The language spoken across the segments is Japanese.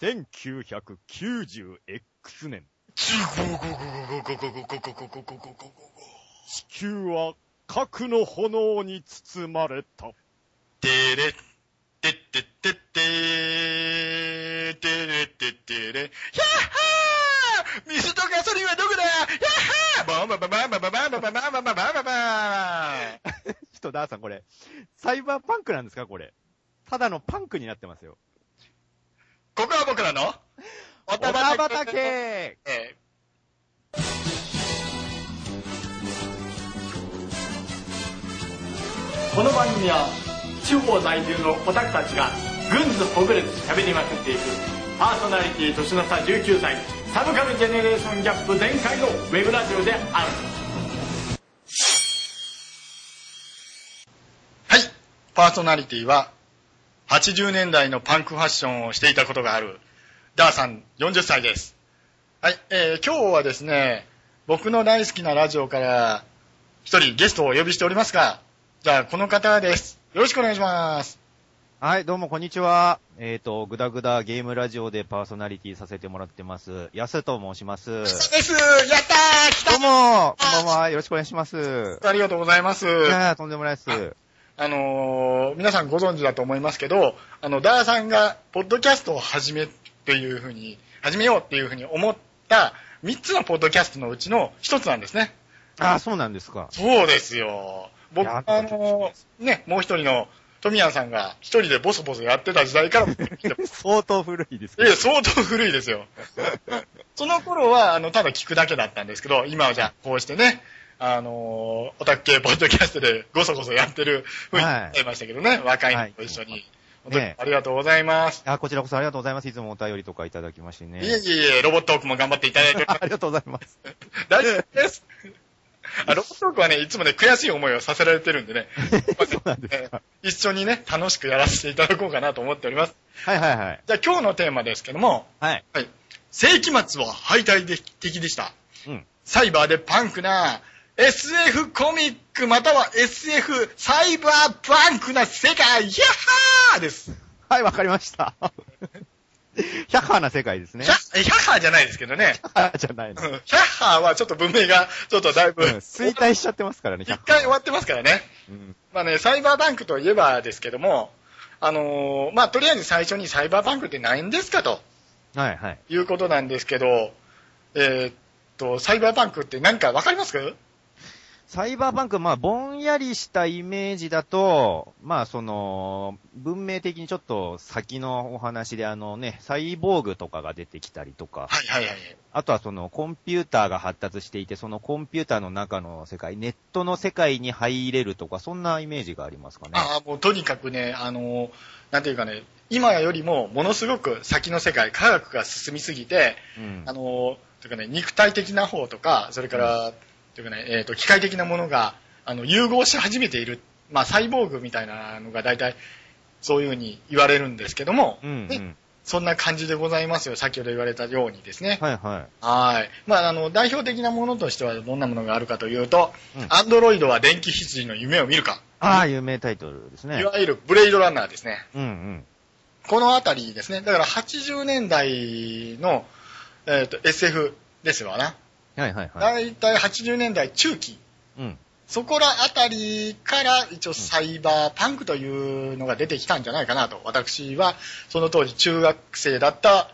1990X 年。地球は核の炎に包まれた。てれ、てってってってー、てれってってれ、ひゃっはー水とガソリンはどこだやっはーバンバンバンバンバンバンバンバンバンバンバンバンバンバンバンちょっとダーさんこれ、サイバーパンクなんですかこれ。ただのパンクになってますよ。ここは僕らのおおたばたけ。えこの番組は地方在住のオタクたちがぐんずほぐれつ喋りまくっていくパーソナリティ年の差19歳サブカルジェネレーションギャップ全開のウェブラジオである。はい。パーソナリティは、80年代のパンクファッションをしていたことがある、ダーさん40歳です。はい。えー、今日はですね、僕の大好きなラジオから、一人ゲストをお呼びしておりますが、じゃあ、この方です。よろしくお願いします。はい、どうもこんにちは。えっ、と、ぐだぐだゲームラジオでパーソナリティさせてもらってます。やすと申します。どうそうですやったー来たも、こんばんは。よろしくお願いします。ありがとうございます。いやーとんでもないです。あのー皆さんご存知だと思いますけど、あの、ダーさんが、ポッドキャストを始めっていうふうに、始めようっていうふうに思った3つのポッドキャストのうちの1つなんですね。あー、そうなんですか。そうですよ。僕、あのーね、もう一人の富谷さんが一人でボソボソやってた時代から、い 相当古いですけや、相当古いですよ。その頃は、あの、ただ聞くだけだったんですけど、今はじゃあ、こうしてね、あのーオタク系ポッドキャストでごそごそやってる風になりましたけどね、若いのと一緒に。はい本当にねありがとうございます。あ、こちらこそありがとうございます。いつもお便りとかいただきましてね。いえいえいえ、ロボットトークも頑張っていただいてありがとうございます。大丈夫です。あロボットトークはね、いつもね、悔しい思いをさせられてるんでね、そうなんですか。一緒にね、楽しくやらせていただこうかなと思っております。はいはいはい。じゃあ今日のテーマですけども、はい。はい。世紀末は敗退的でした。うん。サイバーでパンクな SF コミックまたは SF サイバーパンクな世界、ヤッハーです。はい、わかりました。ヒャッハーな世界ですね。ヒャッ、ハーじゃないですけどね。ヒャッハーじゃないの。うんヒャッハーはちょっと文明がちょっとだいぶ、うん衰退しちゃってますからね、一回終は。わってますからね。うん。まあね、サイバーパンクといえばですけども、あのーまあとりあえず最初にサイバーパンクって何ですかとはいはい。いうことなんですけど、えーっと、サイバーパンクって何かわかります？かサイバーパンク、まあ、ぼんやりしたイメージだと、まあ、その、文明的にちょっと先のお話で、あのね、サイボーグとかが出てきたりとか、はいはいはい。あとはその、コンピューターが発達していて、そのコンピューターの中の世界、ネットの世界に入れるとか、そんなイメージがありますかね。ああ、もうとにかくね、あのーなんていうかね、今よりもものすごく先の世界、科学が進みすぎて、うんあ。のーというかね、肉体的な方とか、それから、というかね、えっ、と、機械的なものが、あの、融合し始めている、まあ、サイボーグみたいなのが大体、そういうふうに言われるんですけども、うん、うねん。そんな感じでございますよ、先ほど言われたようにですね。はいはい。はい。まあ、あの、代表的なものとしてはどんなものがあるかというとうん、アンドロイドは電気羊の夢を見るか。ああ、有名タイトルですねい。わゆるブレイドランナーですね。うんうん。このあたりですね。だから80年代の、えっ、と、SF ですわな。はいはいはい。だいたい80年代中期。うん。そこらあたりから一応サイバーパンクというのが出てきたんじゃないかなと。私はその当時中学生だった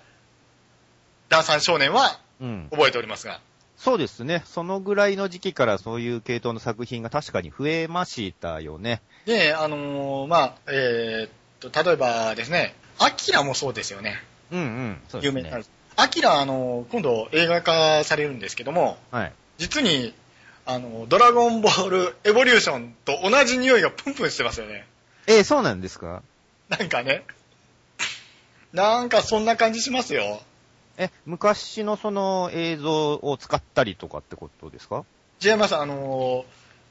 ダンサン少年はうん。覚えておりますが。そうですね。そのぐらいの時期からそういう系統の作品が確かに増えましたよね。で、あのーまあ、えーっと、例えばですね、アキラもそうですよね。うんうん。そうですね。有名になる。アキラ、あのー今度映画化されるんですけども、はい。実に、あの、ドラゴンボールエボリューションと同じ匂いがプンプンしてますよね。えーそうなんですか？なんかね。なんかそんな感じしますよ。え、昔のその映像を使ったりとかってことですか？違います、あのー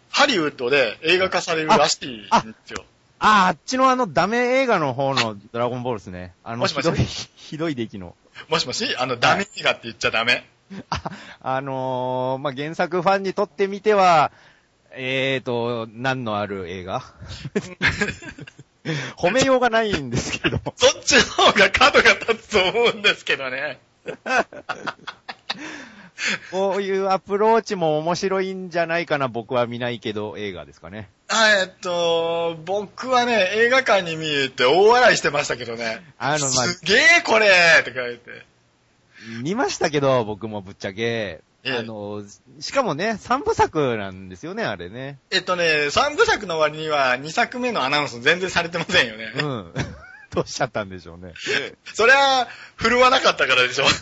ハリウッドで映画化されるらしいんですよ。ああ、あっちのあのダメ映画の方のドラゴンボールですね。あの、もしもし？ひどい、ひどい出来の。もしもし？あの、ダメ映画って言っちゃダメ？あ、あのー、まあ、原作ファンにとってみては、えーと、何のある映画？褒めようがないんですけど。そっちの方が角が立つと思うんですけどね。こういうアプローチも面白いんじゃないかな、僕は見ないけど、映画ですかね。あえっと、僕はね、映画館に見えて大笑いしてましたけどね。あの、まあ、すげえこれって書いて。見ましたけど、僕もぶっちゃけ。ええあの、しかもね、三部作なんですよね、あれね。えっとね、三部作の割には2作目のアナウンス全然されてませんよね。うん。どうしちゃったんでしょうね。それは、振るわなかったからでしょ。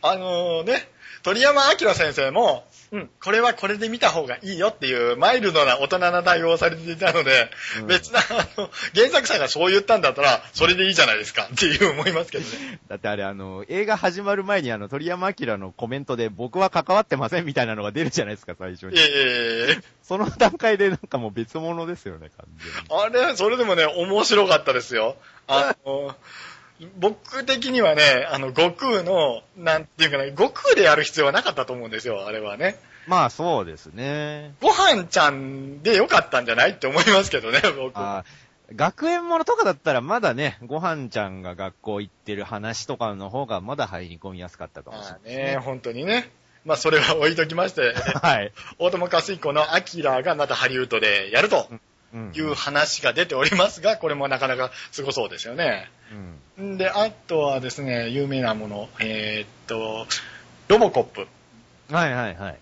あのね、鳥山明先生も、うん、これはこれで見た方がいいよっていうマイルドな大人な対応をされていたので、うん別な、あの、原作者がそう言ったんだったら、それでいいじゃないですかっていう思いますけどね。だってあれ、あの、映画始まる前にあの、鳥山明のコメントで僕は関わってませんみたいなのが出るじゃないですか、最初に。いえいえいえその段階でなんかもう別物ですよね、完全に。あれ、それでもね、面白かったですよ。あの、僕的にはね、あの、悟空の、なんていうかね、悟空でやる必要はなかったと思うんですよ、あれはね。まあそうですね。ご飯ちゃんでよかったんじゃないって思いますけどね、僕。あ学園ものとかだったらまだね、ご飯ちゃんが学校行ってる話とかの方がまだ入り込みやすかったかもしれまあない。ね、本当にね。まあ、それは置いときまして、はい。大友克彦のアキラがまたハリウッドでやるとうんいう話が出ておりますが、これもなかなかすごそうですよね。うん。んで、あとはですね、有名なもの、えーっと、ロボコップはいはいはい。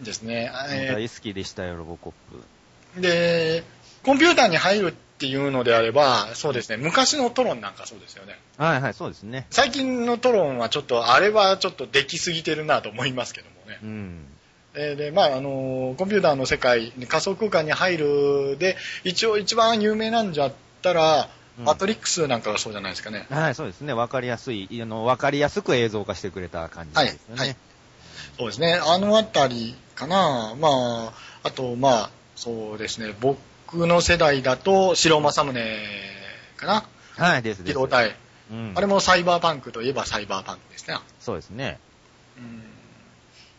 ですね。えー大好きでしたよ、ロボコップ。で、コンピューターに入るっていうのであれば、そうですね、昔のトロンなんかそうですよね。はいはい、そうですね。最近のトロンはちょっと、あれはちょっとできすぎてるなと思いますけどもね。うん。えーで、まあ、あの、コンピューターの世界、仮想空間に入るで、一応一番有名なんじゃったら、うんマトリックスなんかがそうじゃないですかね。はい、そうですね。わかりやすい、あの、わかりやすく映像化してくれた感じですよね。はいはいそうですね。あのあたりかな。まあ、あと、まあ、そうですね。僕の世代だと、白正宗かな。はい、ですです。機動隊。うん。あれもサイバーパンクといえばサイバーパンクですね。そうですね。うん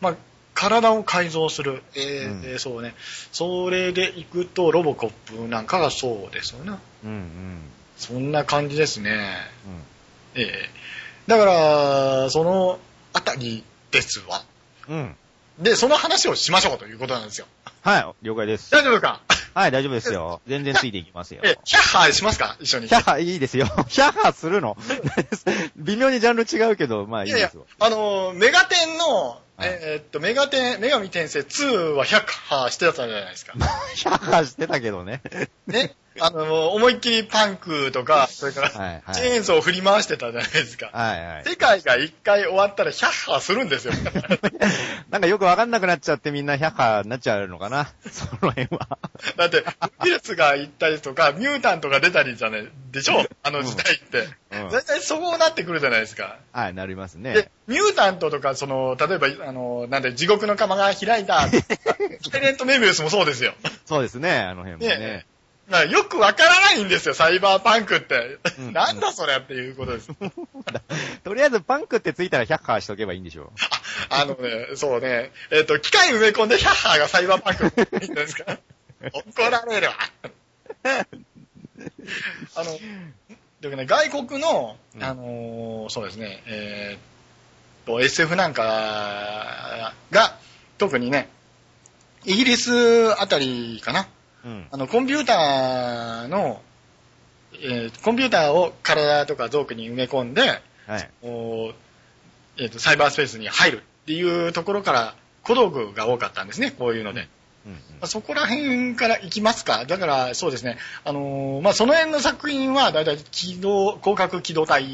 まあ、体を改造する。えーうんえーそうね。それで行くと、ロボコップなんかがそうですよね。うんうん。そんな感じですね。うん。ええだから、そのあたりですわ。うん。で、その話をしましょうということなんですよ。はい、了解です。大丈夫か？はい、大丈夫ですよ。全然ついていきますよ。え、ヒャッハーしますか？一緒に。ヒャッハいいですよ。ヒャッハするの？微妙にジャンル違うけど、まあいいいやいやですよ。、あのー、メガテンの、はいえーっと、メガテン、女神転生2は100ハーしてたじゃないですか。ヒャッハしてたけどね。ね。あのー、思いっきりパンクとか、それから、はいはいチェーンソーを振り回してたじゃないですか。はいはい。世界が一回終わったら100ハーするんですよ。なんかよくわかんなくなっちゃってみんなヒャッハになっちゃうのかな？その辺は。だって、ウイルスが行ったりとか、ミュータントが出たりじゃない、でしょ？あの時代って。うん絶対そうなってくるじゃないですか。はい、なりますねで。、ミュータントとか、その、例えば、あの、なんで、地獄の釜が開いた、サイレントメビウスもそうですよ。そうですね、あの辺もねね。だからよくわからないんですよ、サイバーパンクって。うん。なんだそれっていうことです。とりあえずパンクってついたらヒャッハしとけばいいんでしょあのね、そうね、えっ、と、機械埋め込んでヒャッハーがサイバーパンク。って言うんですか？怒られるわ。あの、でもね、外国の、うん。あのーそうですね、えーと、SF なんかが、特にね、イギリスあたりかな、うん。あの、コンピューターの、えーコンピューターを体とか臓器に埋め込んで、はい。おえーと、サイバースペースに入るっていうところから小道具が多かったんですね、こういうので。うんうんまあそこら辺から行きますか？だから、そうですね。あのーまあ、その辺の作品は、だいたい機動、広角機動隊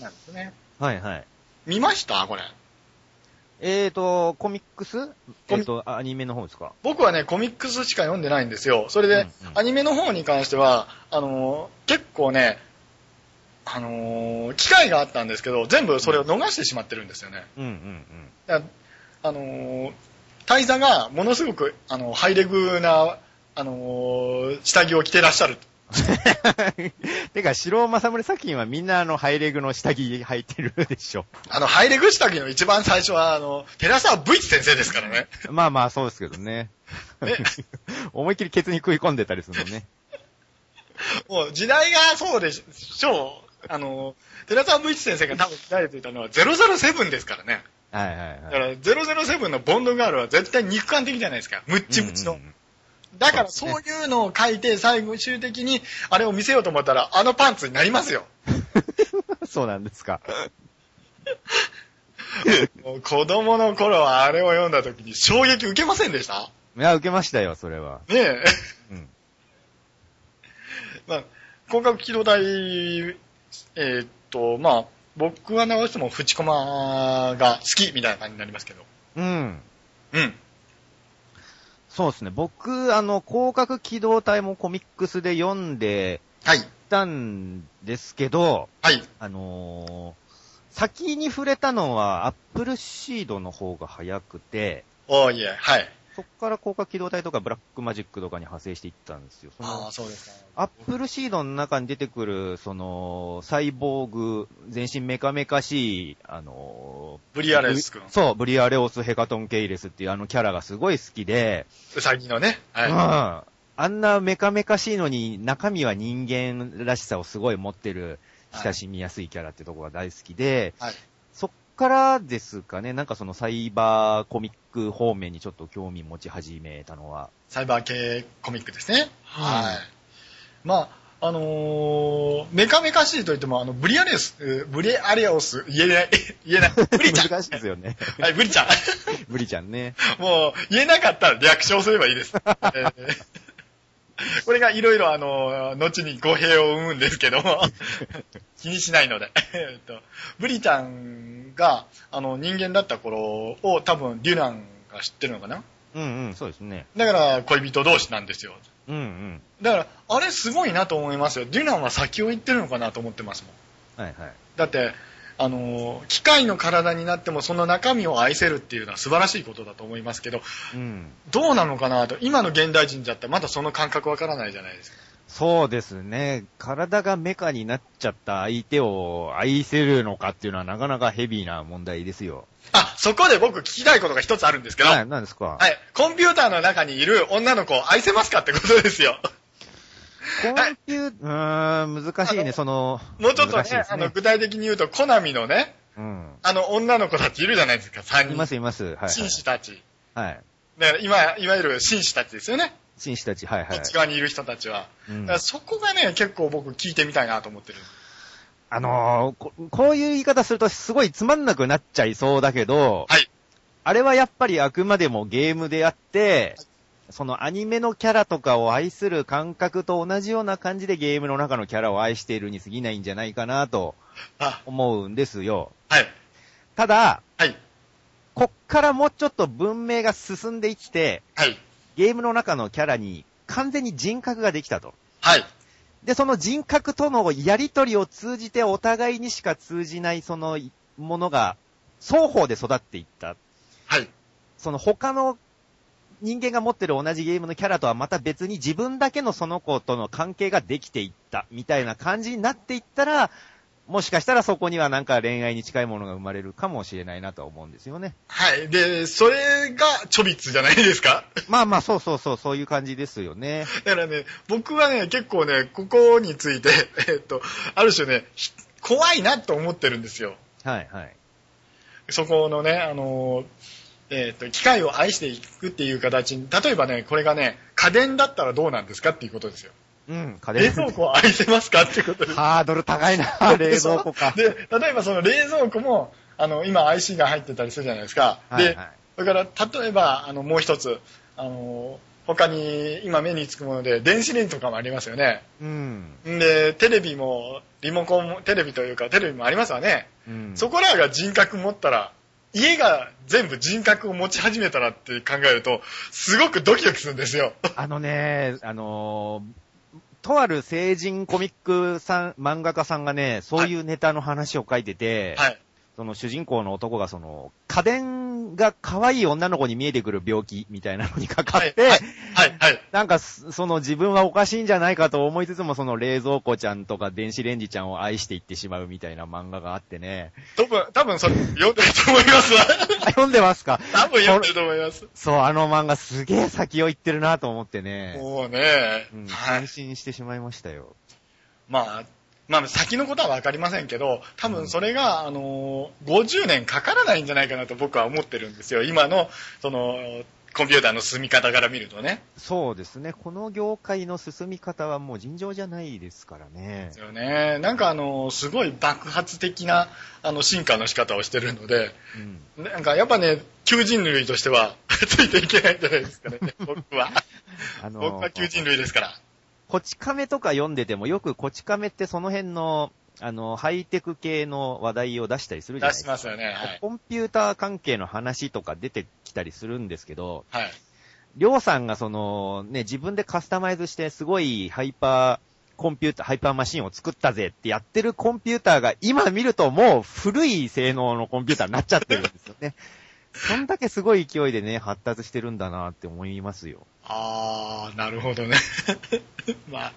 なんですね。はいはい。見ました？これ。えーと、コミックス？コえミーと、アニメの方ですか？僕はね、コミックスしか読んでないんですよ。それで、うんうんアニメの方に関しては、あのー結構ね、あのー機会があったんですけど、全部それを逃してしまってるんですよね。うんうんだあのー大佐がものすごく、あの、ハイレグな、あのー下着を着てらっしゃる。うん。てか、白正宗作品はみんなあの、ハイレグの下着履いてるでしょ。あの、ハイレグ下着の一番最初は、あの、寺沢ブイチ先生ですからね。まあまあ、そうですけどね。ね 思いっきりケツに食い込んでたりするのね。もう時代がそうでしょあの、寺澤武一先生が多分鍛えていたのは007ですからね。はいはいだかはい。ら007のボンドガールは絶対肉感的じゃないですか。ムッチムチの。うんうんだからそそうういうのを書いて最終的にあれを見せようと思ったらあのパンツになりますよ。そうなんですか。子供の頃はあれを読んだ時に衝撃受けませんでした？いや、受けましたよ、それは。ねえ。うん。まあ、広角機動隊、えーっと、まあ、僕は直しても淵駒が好きみたいな感じになりますけど。うん。うん。そうですね。僕、あの、広角機動隊もコミックスで読んではい。たんですけど、はい。あのー先に触れたのはアップルシードの方が早くて、おーいえ、はい。そこから広角機動隊とかブラックマジックとかに派生していったんですよ。そあのあ、そうですか。アップルシードの中に出てくる、その、サイボーグ、全身メカメカしい、あのーブリアレス君。そう、ブリアレオス・ヘカトン・ケイレスっていうあのキャラがすごい好きで、うさぎのね。はい。うん。あんなメカメカしいのに中身は人間らしさをすごい持ってる親しみやすいキャラってとこが大好きで、はいからですかね、なんかそのサイバーコミック方面にちょっと興味持ち始めたのは。サイバー系コミックですね。はいはい。まあ、あのーメカメカしいと言っても、あの、ブリアレス、えーブリアレオス、言えない、言えない。ブリちゃん。難しいですよね。はい、ブリちゃん。ブリちゃんね。もう、言えなかったら略称すればいいです。えーこれがいろいろあの、後に語弊を生むんですけども、気にしないので。えっと、ブリちゃんが、あの、人間だった頃を多分、デュランが知ってるのかな？うんうん、そうですね。だから、恋人同士なんですよ。うんうん。だから、あれすごいなと思いますよ。デュランは先を行ってるのかなと思ってますもん。はいはい。だって、あの、機械の体になってもその中身を愛せるっていうのは素晴らしいことだと思いますけど、うん。どうなのかなと、今の現代人だったらまだその感覚わからないじゃないですか。そうですね。体がメカになっちゃった相手を愛せるのかっていうのはなかなかヘビーな問題ですよ。あ、そこで僕聞きたいことが一つあるんですけど、は、はいい、何ですか、コンピューターの中にいる女の子を愛せますかってことですよ。コンピュー、うーん、難しいね、その、もうちょっとね難しいですあの、具体的に言うと、コナミのね、うん。あの女の子たちいるじゃないですか、3人。いますいます。はい、はい。紳士たち。はい。だから今、いわゆる紳士たちですよね。紳士たち、はいはい。こっち側にいる人たちは。うんそこがね、結構僕聞いてみたいなと思ってる。あのーこ、こういう言い方するとすごいつまんなくなっちゃいそうだけど、はい。あれはやっぱりあくまでもゲームであって、そのアニメのキャラとかを愛する感覚と同じような感じでゲームの中のキャラを愛しているに過ぎないんじゃないかなとあ、思うんですよ。はい。ただ、はい。こっからもうちょっと文明が進んでいって、はい。ゲームの中のキャラに完全に人格ができたと。はい。で、その人格とのやりとりを通じてお互いにしか通じないそのものが双方で育っていった。はい。その他の人間が持ってる同じゲームのキャラとはまた別に自分だけのその子との関係ができていったみたいな感じになっていったら、もしかしたらそこにはなんか恋愛に近いものが生まれるかもしれないなとは思うんですよね。はい。で、それがチョビッツじゃないですか？まあまあそうそうそう、そういう感じですよね。だからね、僕はね、結構ね、ここについて、えっと、ある種ね、ひ怖いなと思ってるんですよ。はいはい。そこのね、あの、えっと、機械を愛していくっていう形に、例えばね、これがね、家電だったらどうなんですかっていうことですよ。うん、家冷蔵庫を愛せますかってことです。ハードル高いな、冷蔵庫か。で、例えばその冷蔵庫も、あの、今 IC が入ってたりするじゃないですか。で、はいはいそれから、例えば、あの、もう一つ、あの、他に今目につくもので、電子レンジとかもありますよね。うん。んで、テレビも、リモコンも、テレビというか、テレビもありますわね。うん。そこらが人格持ったら、家が全部人格を持ち始めたらって考えると、すごくドキドキするんですよ。あのね、あのーとある成人コミックさん、漫画家さんがね、そういうネタの話を書いてて、はい。その主人公の男がその、家電が可愛い女の子に見えてくる病気みたいなのにかかって、はい、はい、はい。なんかす、その自分はおかしいんじゃないかと思いつつも、その冷蔵庫ちゃんとか電子レンジちゃんを愛していってしまうみたいな漫画があってね。多分、多分それ読んでると思いますわ。あ 読んでますか？多分読んでると思います。そう、あの漫画すげえ先を行ってるなと思ってね。もうね、うん、はい感。心してしまいましたよ。まあ、まあ先のことはわかりませんけど、多分それが、あのー、50年かからないんじゃないかなと僕は思ってるんですよ。今の、その、コンピューターの進み方から見るとね。そうですね。この業界の進み方はもう尋常じゃないですからね。ですよね。なんかあの、すごい爆発的な、あの、進化の仕方をしてるので、うん、なんかやっぱね、旧人類としては ついていけないんじゃないですかね、僕は。あのー、僕は旧人類ですから。こち亀とか読んでてもよくこち亀ってその辺のあの、ハイテク系の話題を出したりするじゃないですか。出しますよね。はい、コンピューター関係の話とか出てきたりするんですけど、はい。りょうさんがその、ね、自分でカスタマイズしてすごいハイパー、コンピューター、ハイパーマシンを作ったぜってやってるコンピューターが今見るともう古い性能のコンピューターになっちゃってるんですよね。そんだけすごい勢いでね、発達してるんだなって思いますよ。あー、なるほどね。まあ、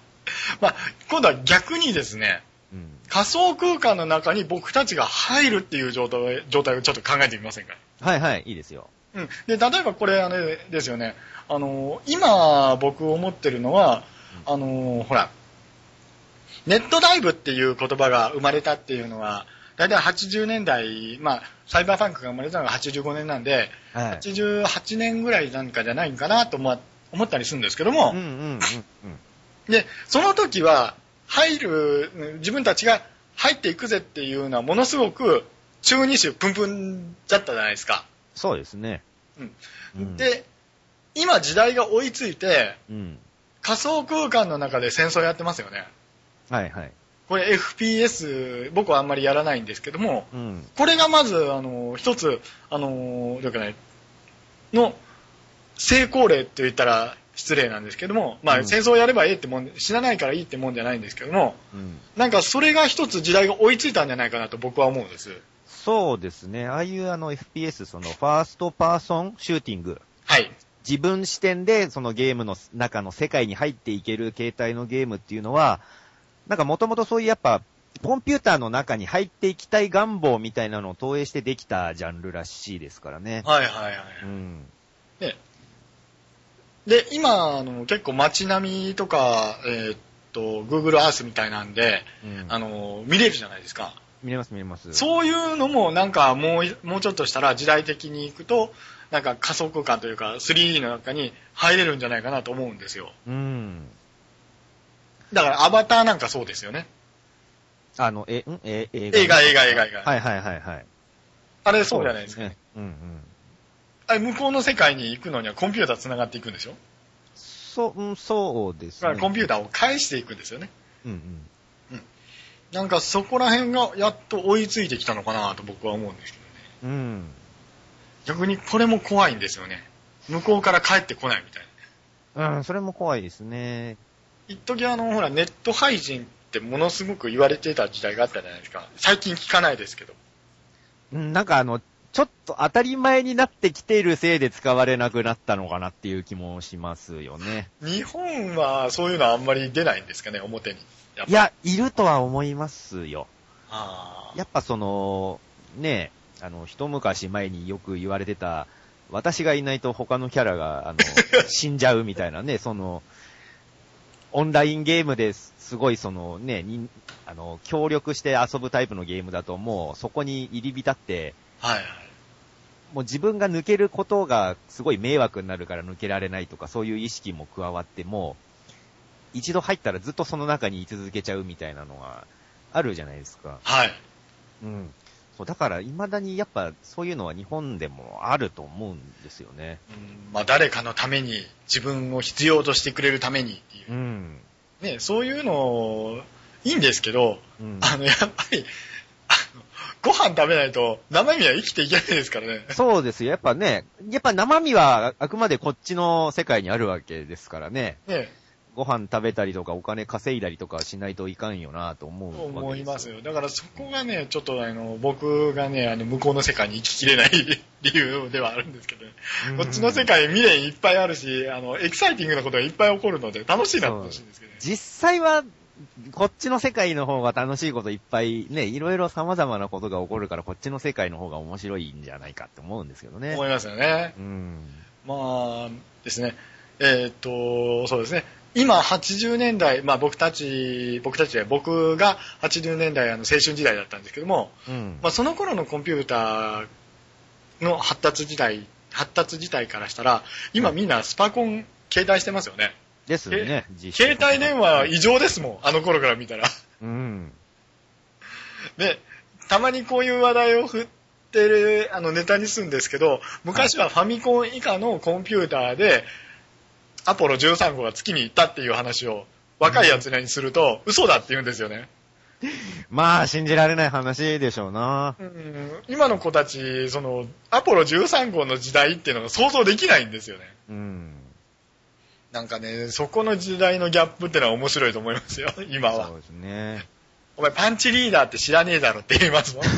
まあ、今度は逆にですね、うん、仮想空間の中に僕たちが入るっていう状態状態をちょっと考えてみませんかはいはい、いいですよ。うん。で、例えばこれ、あれですよね。あの、今僕思ってるのは、あの、ほら、ネットダイブっていう言葉が生まれたっていうのは、大体80年代、まあ、サイバーファンクが生まれたのが85年なんで、はい、88年ぐらいなんかじゃないかなと思ったりするんですけども、うんうんうんうん、で、その時は、入る、自分たちが入っていくぜっていうのはものすごく中二種プンプンだったじゃないですか。そうですね。うん。で、今時代が追いついて、うん、仮想空間の中で戦争やってますよね。はいはい。これ FPS、僕はあんまりやらないんですけども、うん、これがまず、あの、一つ、あの、どうかね、の成功例って言ったら失礼なんですけども、まあ、戦争をやればいいってもん、死なないからいいってもんじゃないんですけども、うん、なんかそれが一つ時代が追いついたんじゃないかなと僕は思うんです。そうですね。ああいうあの FPS、そのファーストパーソンシューティング。はい。自分視点でそのゲームの中の世界に入っていける形態のゲームっていうのは、なんかもともとそういうやっぱ、コンピューターの中に入っていきたい願望みたいなのを投影してできたジャンルらしいですからね。はいはいはい。うん。で、で、今、あの、結構街並みとか、えー、っと、Google Earth みたいなんで、うん、あの、見れるじゃないですか。見れます見れます。そういうのもなんかもう、もうちょっとしたら時代的に行くと、なんか仮想空間というか 3D の中に入れるんじゃないかなと思うんですよ。うん。だからアバターなんかそうですよね。あの、え、ん？え、映画。映画、映画、映画。はいはいはいはい。あれそうじゃないですか。ね、うんうん。あれ、向こうの世界に行くのにはコンピューター繋がっていくんでしょ？そう、うん、そうですね。コンピューターを返していくんですよね。うんうん。うん。なんかそこら辺がやっと追いついてきたのかなと僕は思うんですけどね。うん。逆にこれも怖いんですよね。向こうから帰ってこないみたいな。うん、それも怖いですね。一時あの、ほら、ネット配信ってものすごく言われてた時代があったじゃないですか。最近聞かないですけど。うん、なんかあの、ちょっと当たり前になってきているせいで使われなくなったのかなっていう気もしますよね。日本はそういうのはあんまり出ないんですかね、表に。いや、いるとは思いますよ。あやっぱその、ねあの、一昔前によく言われてた、私がいないと他のキャラが、あの、死んじゃうみたいなね、その、オンラインゲームですごいそのね、にあの、協力して遊ぶタイプのゲームだともうそこに入り浸って、はいはい。もう自分が抜けることがすごい迷惑になるから抜けられないとか、そういう意識も加わっても、一度入ったらずっとその中に居続けちゃうみたいなのがあるじゃないですか。はい。うん。そう、だから未だにやっぱそういうのは日本でもあると思うんですよね。うん、まあ誰かのために、自分を必要としてくれるためにっていう。うん。ね、そういうの、いいんですけど、うん、あの、やっぱり、ご飯食べないと生身は生きていけないですからね。そうですよ。やっぱね、やっぱ生身はあくまでこっちの世界にあるわけですからね。ねご飯食べたりとかお金稼いだりとかしないといかんよなと思う思いますよ。だからそこがね、ちょっとあの、僕がね、あの、向こうの世界に生ききれない 理由ではあるんですけどね。こっちの世界未練いっぱいあるし、あの、エキサイティングなことがいっぱい起こるので楽しいなってほしいんですけどね。実際はこっちの世界の方が楽しいこといっぱいね、いろいろ様々なことが起こるから、こっちの世界の方が面白いんじゃないかって思うんですけどね。思いますよね。うん。まあ、ですね。えー、っと、そうですね。今80年代、まあ僕たち、僕たちで僕が80年代あの青春時代だったんですけども、うん。まあその頃のコンピューターの発達時代、発達自体からしたら、今みんなスパコン携帯してますよね。ですよね。携帯電話異常ですもん、あの頃から見たら。うん。で、たまにこういう話題を振ってる、あの、ネタにするんですけど、昔はファミコン以下のコンピューターで、アポロ13号が月に行ったっていう話を、若い奴らにすると、嘘だって言うんですよね。まあ、信じられない話でしょうな。うん今の子たち、その、アポロ13号の時代っていうのが想像できないんですよね。うん。なんかね、そこの時代のギャップってのは面白いと思いますよ、今はそ。うですね。お前パンチリーダーって知らねえだろって言いますもん。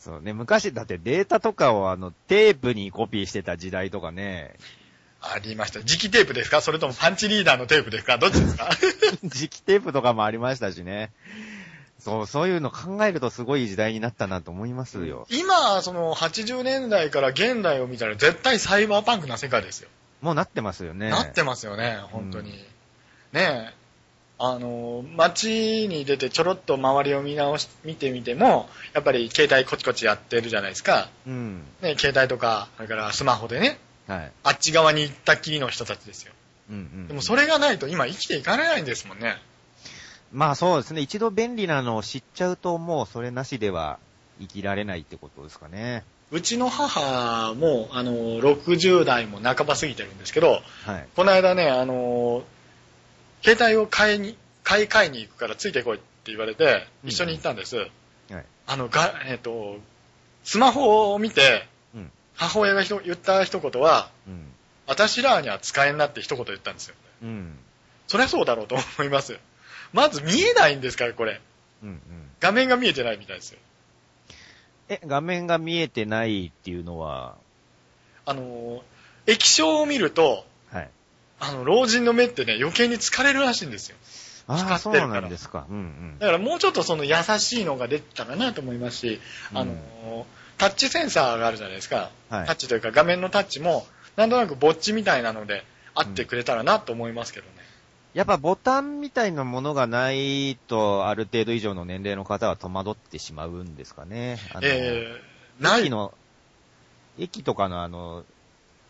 そうね、昔、だってデータとかをあの、テープにコピーしてた時代とかね、ありました。磁気テープですか？それともパンチリーダーのテープですか？どっちですか？磁気テープとかもありましたしね。そう、そういうの考えるとすごい時代になったなと思いますよ。今、その80年代から現代を見たら絶対サイバーパンクな世界ですよ。もうなってますよね。なってますよね、本当に。ねえ。あの、街に出てちょろっと周りを見直し、見てみても、やっぱり携帯コチコチやってるじゃないですか。うん。ね、携帯とか、それからスマホでね、はい。あっち側に行ったきりの人たちですよ。うんうん。でもそれがないと今生きていかれないんですもんね。まあそうですね。一度便利なのを知っちゃうと、もうそれなしでは生きられないってことですかね。うちの母も、あの、60代も半ば過ぎてるんですけど、はい。この間ね、あの、携帯を買いに、買い替えに行くからついてこいって言われて、うん一緒に行ったんです。はい。あの、が、えっ、と、スマホを見て、うん。母親が言った一言は、うん。私らには使えんなって一言言ったんですよ。うん。そりゃそうだろうと思います。まず見えないんですから、これ。うん。うん。画面が見えてないみたいですよ。え、画面が見えてないっていうのは、あの、液晶を見ると、はい。あの、老人の目ってね、余計に疲れるらしいんですよ。ああ、そう光ってるからなんですか。うんうん。だからもうちょっとその優しいのが出てたらなと思いますし、あの、タッチセンサーがあるじゃないですか。はいタッチというか画面のタッチも、なんとなくぼっちみたいなので、あってくれたらなと思いますけどね。やっぱボタンみたいなものがないと、ある程度以上の年齢の方は戸惑ってしまうんですかね。あのえー、ない駅。の、駅とかのあの、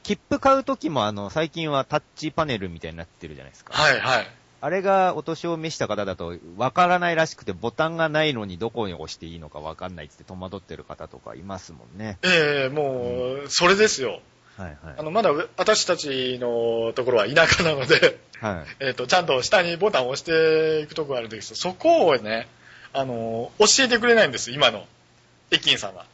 切符買うときもあの、最近はタッチパネルみたいになってるじゃないですか。はいはい。あれがお年を召した方だと、わからないらしくて、ボタンがないのにどこに押していいのかわかんないって戸惑ってる方とかいますもんね。えー、もう、それですよ。はいはいあ。の、まだ私たちのところは田舎なので、はい。えっと、ちゃんと下にボタンを押していくところがあるんですけど、そこをね、あの、教えてくれないんです、今の駅員さんは。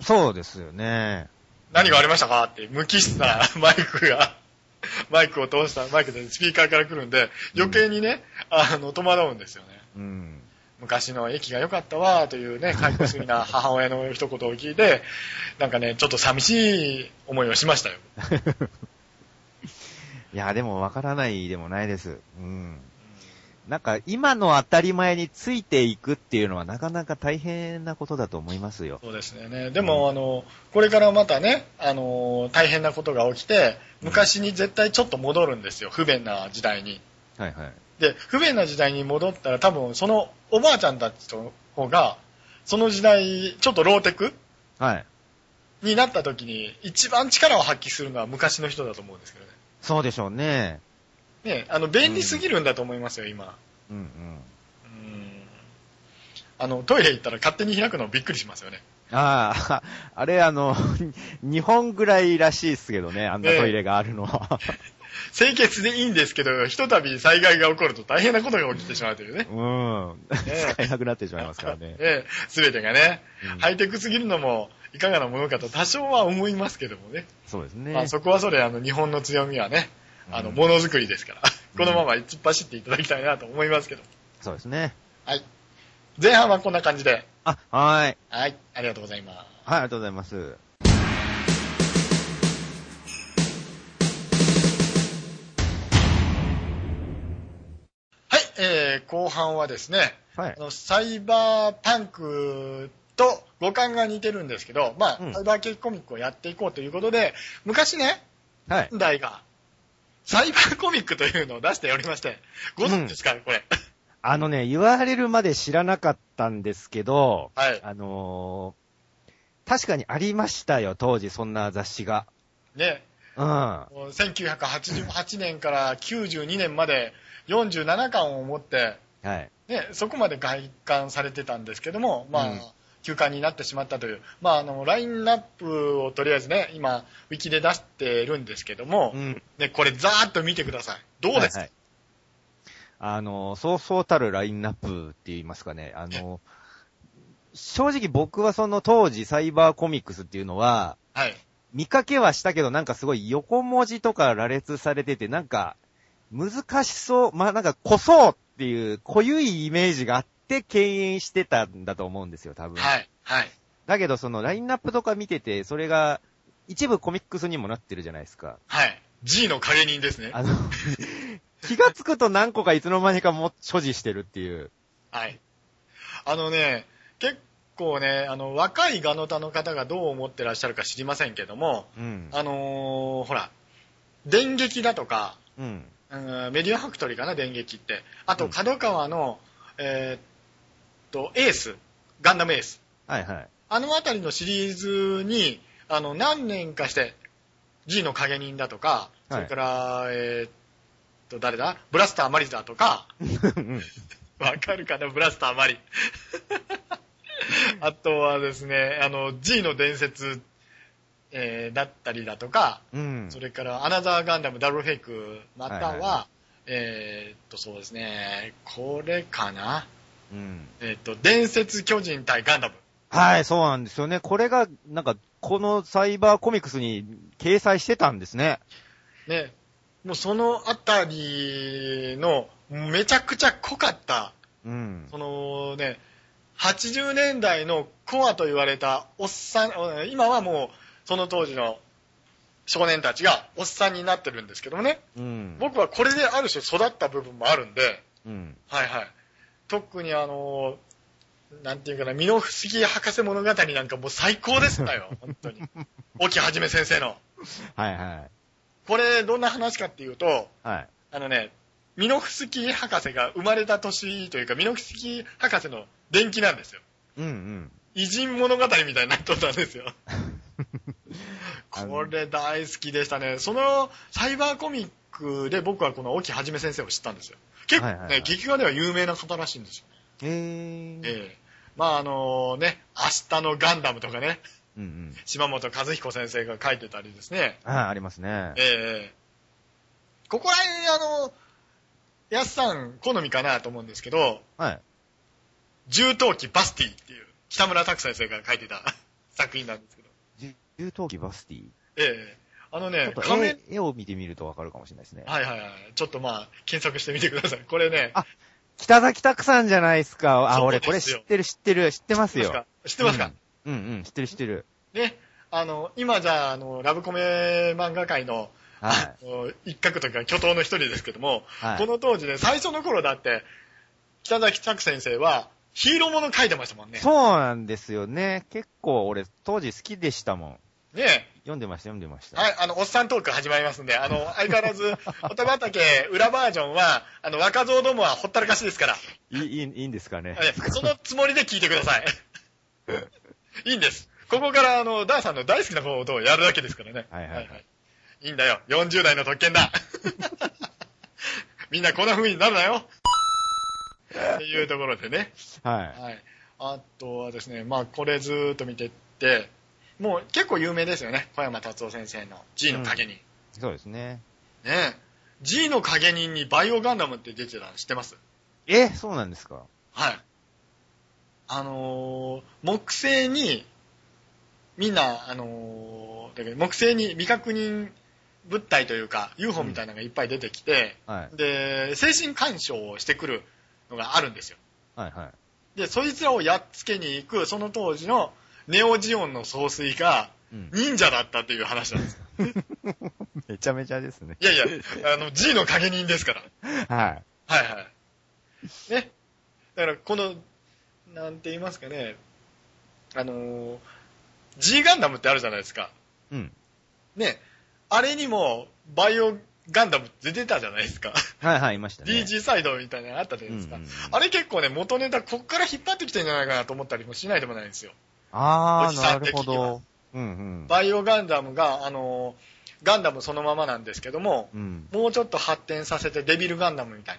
そうですよね。何がありましたかって無機質なマイクが、マイクを通したマイクでスピーカーから来るんで、余計にね、あの、戸惑うんですよね。うん。昔の駅が良かったわ、というね、介護すぎな母親の一言を聞いて、なんかね、ちょっと寂しい思いをしましたよ。いや、でもわからないでもないです。うん。なんか、今の当たり前についていくっていうのはなかなか大変なことだと思いますよ。そうですね。でも、あの、これからまたね、あの、大変なことが起きて、昔に絶対ちょっと戻るんですよ。不便な時代に。はいはい。で、不便な時代に戻ったら多分、そのおばあちゃんたちの方が、その時代、ちょっとローテクはい。になった時に、一番力を発揮するのは昔の人だと思うんですけどね。そうでしょうね。ね、あの、便利すぎるんだと思いますよ、今。うんうん。うん。あの、トイレ行ったら勝手に開くのびっくりしますよね。ああ、あれあの、日本ぐらいらしいっすけどね、あんなトイレがあるのは。清潔でいいんですけど、ひとたび災害が起こると大変なことが起きてしまうというね。うん。ね使えなくなってしまいますからね。ええ、すべてがね、うんハイテクすぎるのもいかがなものかと多少は思いますけどもね。そうですね。まあそこはそれ、あの、日本の強みはね、あの、うんものづくりですから、このまま突っ走っていただきたいなと思いますけど。そうですね。はい。前半はこんな感じで。あ、はい。はい。ありがとうございます。はい、ありがとうございます。えー、後半はですね、はいあ。の、サイバーパンクと五感が似てるんですけど、まあ、うんサイバー系コミックをやっていこうということで、昔ね、はい。がサイバーコミックというのを出しておりまして、ご存知ですか、これ？あのね、言われるまで知らなかったんですけど、はい。あのー確かにありましたよ、当時、そんな雑誌が。ね、うん。はもう1988年から92年まで47巻を持って、い。ね、そこまで外観されてたんですけども、まあ、うん休刊になってしまったという、まあ、あの、ラインナップをとりあえずね、今、ウィキで出してるんですけども、うん。ね、これざーっと見てください。どうです？か、はいはいあのーそうそうたるラインナップって言いますかね。あのー正直僕はその当時サイバーコミックスっていうのは、はい。見かけはしたけどなんかすごい横文字とか羅列されててなんか難しそう、まあなんか濃そうっていう濃ゆいイメージがあって敬遠してたんだと思うんですよ、多分。はい。はい。だけどそのラインナップとか見てて、それが一部コミックスにもなってるじゃないですか。はい。G の影人ですね。あの、気がつくと何個かいつの間にかも所持してるっていう。はい。あのね、結構ね、あの、若いガノタの方がどう思ってらっしゃるか知りませんけども、うん。あのーほら、電撃だとか、うん。うんメディアファクトリーかな、電撃って。あと、うん角川の、えーっと、エース、ガンダムエース。はいはい。あのあたりのシリーズに、あの、何年かして、G の影人だとか、それから、えーっと、誰だ？ブラスターマリだとか、うん わかるかな？ブラスターマリ。あとはですね、あの、G の伝説、えーだったりだとか、うん。それから、アナザーガンダムダブルフェイク、または、はいはいはえーっと、そうですね、これかな？うん。えーっと、伝説巨人対ガンダム。はい、そうなんですよね。これが、なんか、このサイバーコミックスに掲載してたんですね。ね、もうそのあたりの、めちゃくちゃ濃かった、うん。そのね、80年代のコアと言われたおっさん、今はもうその当時の少年たちがおっさんになってるんですけどもね、うん。僕はこれである種育った部分もあるんで、うん。はいはい。特にあの、なんていうかな、ミノフスキー博士物語なんかもう最高でしたよ、本当に。沖はじめ先生の。はいはい。これ、どんな話かっていうと、はい。あのね、ミノフスキー博士が生まれた年というか、ミノフスキー博士の伝記なんですよ。うんうん。偉人物語みたいになっとったんですよ。これ大好きでしたね。そのサイバーコミックで僕はこの沖はじめ先生を知ったんですよ。結構ね、はいはいはい劇画では有名な方らしいんですよ。えー。ええまああのね、明日のガンダムとかね、うんうん。島本和彦先生が書いてたりですね。あありますね。ええここら辺、あの、やすさん好みかなと思うんですけど、はい。重闘機バスティっていう、北村拓先生が書いてた作品なんですけど。重闘機バスティ。ええあのねちょっ、と仮面、絵絵を見てみるとわかるかもしれないですね。はいはいはい。ちょっとまあ、検索してみてください。これね、あ北崎拓さんじゃないですか。あ、俺これ知ってる知ってる知ってますよ知ってますか？うん、うんうん知ってる知ってる。ね、あの、今じゃあ、あの、ラブコメ漫画界の、はい。一角というか巨頭の一人ですけども、はいこの当時ね、最初の頃だって、北崎拓先生は、ヒーローもの書いてましたもんね。そうなんですよね。結構俺当時好きでしたもん。ね読んでました読んでました。はい、あの、おっさんトーク始まりますんで、あの、相変わらず、おたばたけ裏バージョンは、あの、若造どもはほったらかしですから、いい、いいいいんですかね。えそのつもりで聞いてください。いいんです。ここから、あの、ダーさんの大好きなことをやるだけですからね。はいはいはいいいんだよ。40代の特権だ。みんなこんな風になるなよ。っていうところでね。はい。はい。あとはですね、まあ、これずーっと見てって、もう結構有名ですよね。小山達夫先生の G の影人。そうですね。ねえ。G の影人にバイオガンダムって出てたの知ってます？え、そうなんですか？はい。あのー木星に、みんな、あのー木星に未確認物体というか、UFO みたいなのがいっぱい出てきて、はい。で、精神干渉をしてくるのがあるんですよ。はいはい。で、そいつらをやっつけに行く、その当時のネオジオンの総帥がうん。忍者だったっていう話なんです。めちゃめちゃですね。いやいや、あの、G の影人ですから。はい。はいはい。ね。だから、この、なんて言いますかね、あのー G ガンダムってあるじゃないですか。うん。ね。あれにも、バイオガンダム出てたじゃないですか。はいはい、いましたね。DG サイドみたいなのあったじゃないですか。うんうんうんあれ結構ね、元ネタこっから引っ張ってきてんじゃないかなと思ったりもしないでもないんですよ。あー、おじさなんるほど。うんうん。バイオガンダムが、あのーガンダムそのままなんですけども、うん。もうちょっと発展させてデビルガンダムみたい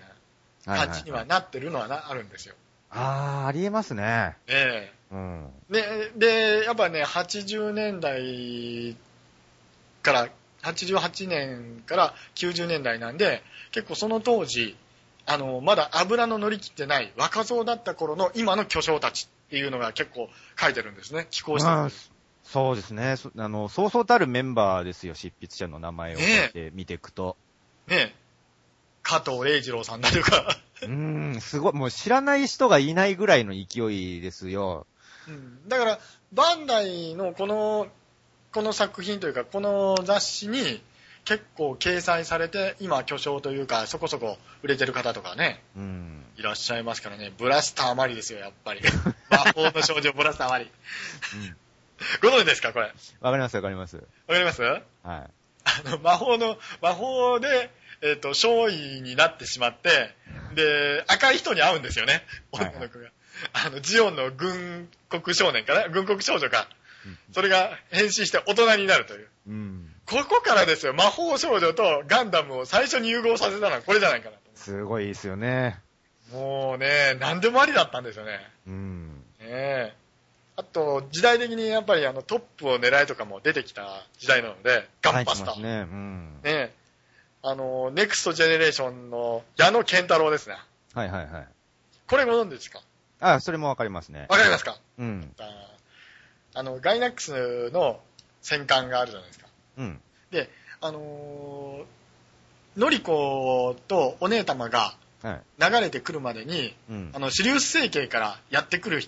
なはいはい感じにはなってるのはな、あるんですよ。あー、ありえますね。えうん。えで、で、やっぱね、80年代から、88年から90年代なんで、結構その当時、あの、まだ油の乗り切ってない若造だった頃の今の巨匠たちっていうのが結構書いてるんですね。寄稿してるんまあです。そうですね。そあの、そうそうたるメンバーですよ、執筆者の名前を見ていくと。ね加藤礼二郎さんだとか、うーん、すごい、もう知らない人がいないぐらいの勢いですよ。うんだから、バンダイのこの、この作品というか、この雑誌に結構掲載されて、今巨匠というか、そこそこ売れてる方とかね、うん。いらっしゃいますからね、ブラスターマリですよ、やっぱり。魔法の少女ブラスターマリ。うんご存知ですか、これ？わかりますわかります。わかります？はい。あの、魔法の、魔法で、えっ、と、少尉になってしまって、で、赤い人に会うんですよね、はいはい女の子が。あの、ジオンの軍国少年かな？軍国少女か。それが変身して大人になるという。うん。ここからですよ、魔法少女とガンダムを最初に融合させたのはこれじゃないかなとすごいですよね。もうね、何でもありだったんですよね。うん。ねえ。あと、時代的にやっぱりあのトップを狙いとかも出てきた時代なので、ガンバスター。ね。うん。ねえ。あの、ネクストジェネレーションの矢野健太郎ですね。はいはいはい。これご存知ですか？あ、それもわかりますね。わかりますか？うん。ああの、ガイナックスの戦艦があるじゃないですか。うん。で、あのー、ノリコとお姉様がはい。流れてくるまでに、うんあ。の、シリウス星系からやってくる、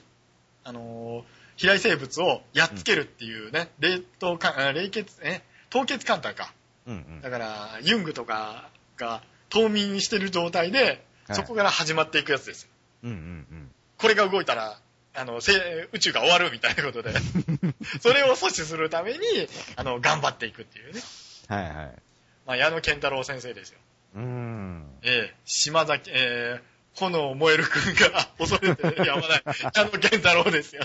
あのー、飛来生物をやっつけるっていうね、冷凍か、あ冷血、え、凍結艦隊か。うんうん。だから、ユングとかが冬眠してる状態で、はいそこから始まっていくやつですよ。うんうんこれが動いたら、あの、せ宇宙が終わるみたいなことで、それを阻止するために、あの、頑張っていくっていうね。うん。はいはい。まあ、矢野健太郎先生ですよ。うーん。ええ島崎、えー、炎燃える君が恐れてやまない、矢野健太郎ですよ。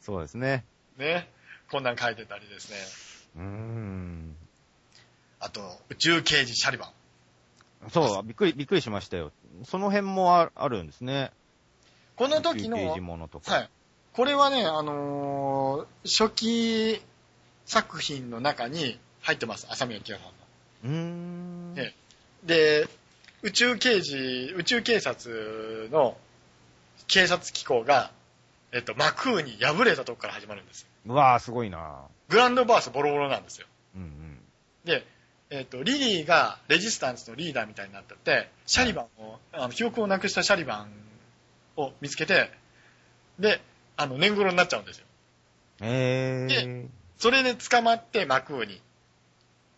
そうですね。ね。こんなん書いてたりですね。うーん。あと、宇宙刑事シャリバン。そう、びっくり、びっくりしましたよ。その辺もああるんですね。この時の、宇宙刑事物とか。はい。これはね、あのー初期作品の中に入ってます、浅宮清さんの。うーん。ねで、宇宙刑事、宇宙警察の警察機構が、えっと、マクーに敗れたとこから始まるんですよ。うわー、すごいなグランドバースボロボロなんですよ。うんうん。で、えっと、リリーがレジスタンスのリーダーみたいになってて、シャリバンを、あの記憶をなくしたシャリバンを見つけて、で、あの、年頃になっちゃうんですよ。えー。それで捕まってマクーに。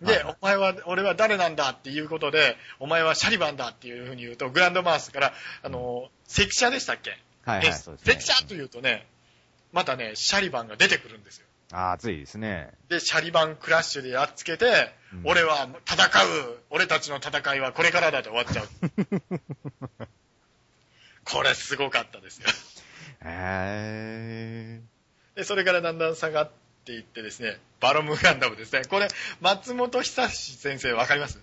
で、お前は、俺は誰なんだっていうことで、お前はシャリバンだっていうふうに言うと、グランドマウスから、あの、関車でしたっけ？はいはい、えそうですね。関車というとね、またね、シャリバンが出てくるんですよ。あー、熱いですね。で、シャリバンクラッシュでやっつけて、うん俺は戦う俺たちの戦いはこれからだと終わっちゃう。これすごかったですよ。へで、それからだんだん下がっていってですね、バロムガンダムですね。これ、松本久志先生わかります？ー。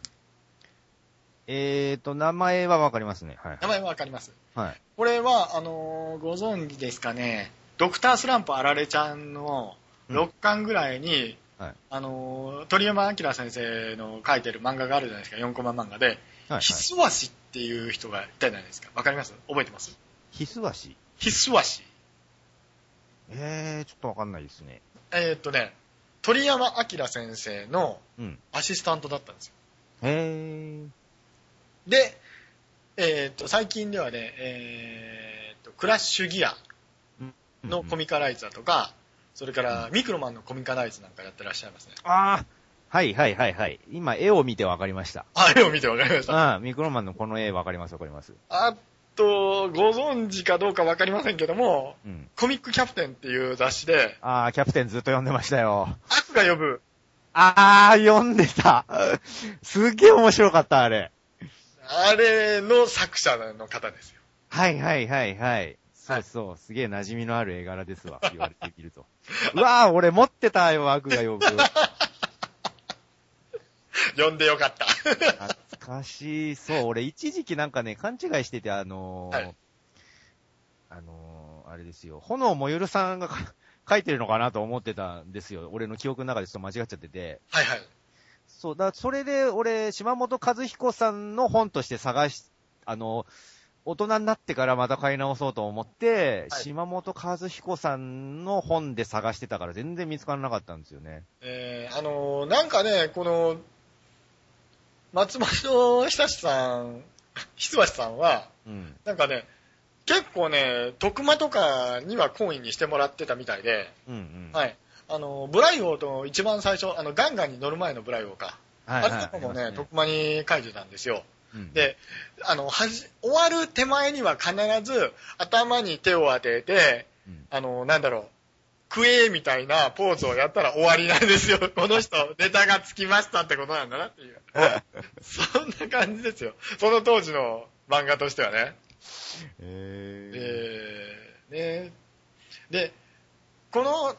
えーと、名前はわかりますね。はい名。前わかりますはい。これは、あのーご存知ですかね、ドクタースランプあられちゃんの6巻ぐらいに、はいあのー鳥山明先生の書いてる漫画があるじゃないですか、4コマ漫画で、はい、はい。ヒスワシっていう人がいたじゃないですか。わかります？覚えてます？ヒスワシヒスワシ。えー、ちょっとわかんないですね。えーっとね、鳥山明先生のうん。アシスタントだったんですよ。へー。で、えーっと、最近ではね、えーっと、クラッシュギアのコミカライズだとか、それからミクロマンのコミカライズなんかやってらっしゃいますね。あー。はいはいはいはい。今、絵を見てわかりました。あれを見てわかりました。ああ、ミクロマンのこの絵わかりますわかります。あと、ご存知かどうかわかりませんけども、うん。コミックキャプテンっていう雑誌で、ああ、キャプテンずっと読んでましたよ。悪が呼ぶあー、読んでた。すっげえ面白かった、あれ。あれの作者の方ですよ。はいはいはいはい。そうそう、すげえ馴染みのある絵柄ですわ、言われてみると。うわー、俺持ってたよ、悪がよく。懐読んでよかった。かしい。そう、俺一時期なんかね、勘違いしてて、あのーはいあのーあれですよ、炎もゆるさんがか書いてるのかなと思ってたんですよ。俺の記憶の中でちょっと間違っちゃってて。はいはい。そう、だそれで俺、島本和彦さんの本として探し、あの、大人になってからまた買い直そうと思って、はい島本和彦さんの本で探してたから全然見つからなかったんですよね。えー、あのーなんかね、この、松本久志さん、久橋さんは、うん。なんかね、結構ね、徳間とかにはコインにしてもらってたみたいで、うんうん。はい。あの、ブライオーと一番最初、あの、ガンガンに乗る前のブライオーか。はいあれとかもね、あります徳間に書いてたんですよ。うん、で、あの、はじ、終わる手前には必ず頭に手を当てて、うんあの、なんだろう、クエーみたいなポーズをやったら終わりなんですよ。この人、ネタがつきましたってことなんだなっていう。そんな感じですよ。その当時の漫画としてはね。ええー、ねで、この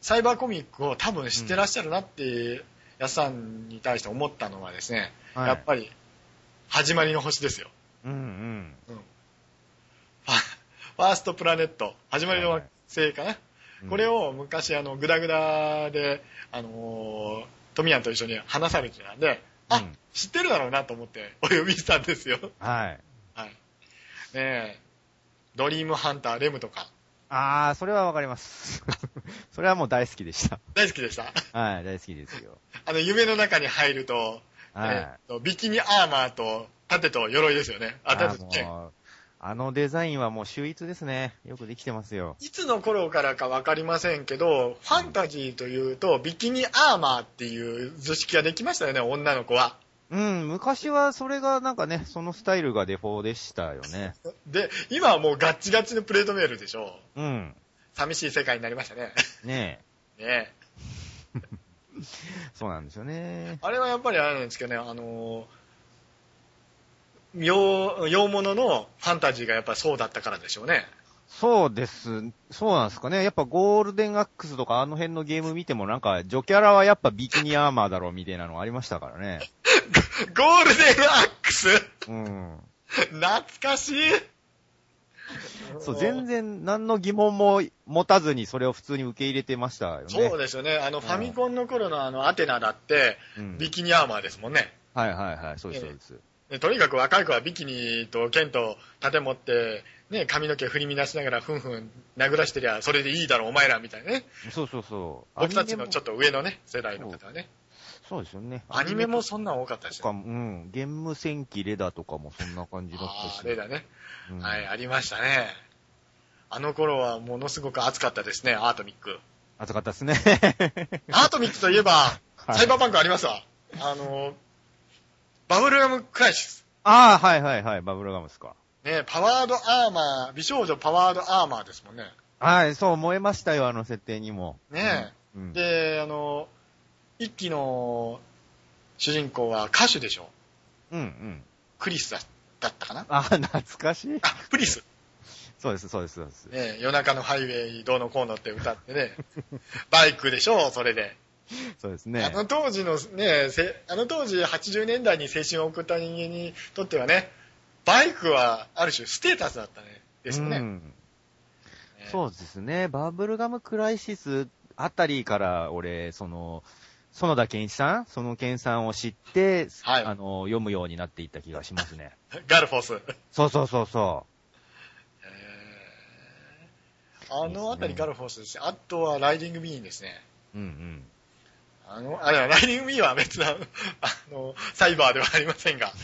サイバーコミックを多分知ってらっしゃるなって、やすさんに対して思ったのはですね、はいやっぱり、始まりの星ですよ。ー、うんうん。うんファーストプラネット、始まりの惑星かな。これを、を昔、あの、グダグダで、あのートミヤンと一緒に話されてたんで、あ、うん知ってるだろうなと思ってお呼びしたんですよ。はい。はい。ねえ、ドリームハンター、レムとか、あー、それはわかります。それはもう大好きでした。大好きでした？はい、大好きですよ。あの、夢の中に入ると、はい。えっとビキニアーマーと、盾と鎧ですよね。あ、あ盾と剣。あのデザインはもう秀逸ですね。よくできてますよ。いつの頃からかわかりませんけど、ファンタジーというと、ビキニアーマーっていう図式ができましたよね、女の子は。うん、昔はそれがなんかね、そのスタイルがデフォでしたよね。で、今はもうガッチガチのプレートメールでしょ。うん。寂しい世界になりましたね。ね ねえ。そうなんですよね。あれはやっぱりあれなんですけどね、あのー、洋、洋物のファンタジーがやっぱりそうだったからでしょうね。そうです。そうなんですかね。やっぱゴールデンアックスとかあの辺のゲーム見てもなんか、女キャラはやっぱビキニアーマーだろうみたいなのありましたからね。ゴールデンアックス？うん。懐かしいそう、全然何の疑問も持たずにそれを普通に受け入れてましたよね。そうですよね。あの、ファミコンの頃のあの、アテナだって、うんビキニアーマーですもんね。はいはいはい、そうですそうです。でとにかく若い子はビキニと剣と盾持って、ね、髪の毛振り乱しながらふんふん殴らしてりゃそれでいいだろお前らみたいなね。そうそうそう。僕たちのちょっっと上のね、世代の方はね。と。そうですよね。アニメもそんなん多かったですよ。とかも、うん。ゲーム戦記レダとかもそんな感じだったあし。あれだね。うんはい、ありましたね。あの頃はものすごく熱かったですね、アートミック。暑かったですね。アートミックといえば、はいサイバーパンクありますわ。あの、バブルガムクライシス。ああ、はいはいはい、バブルガムですか。ね、パワードアーマー、美少女パワードアーマーですもんね。はい、そう思いましたよ、あの設定にも。ねうん。で、あの、一期の主人公は歌手でしょ。うんうん。クリスだだったかなあ、懐かしい。あ、プリス。そうです、そうです、そうです。ね、夜中のハイウェイどうのこうのって歌ってね。バイクでしょ、それで。そうですねあ。の当時のね、せあの当時80年代に青春を送った人間にとってはね、バイクはある種ステータスだったね。ですよね。うん。ねそうですね。バブルガムクライシスあたりから、俺、その、園田健一さんその健さんを知って、はいあの、読むようになっていった気がしますね。ガルフォス。そうそうそうそあのあたりガルフォスですね。あとはライディングビーンですね。う。うんうん。あの、あれはライディングビーンは別な、あの、サイバーではありませんが。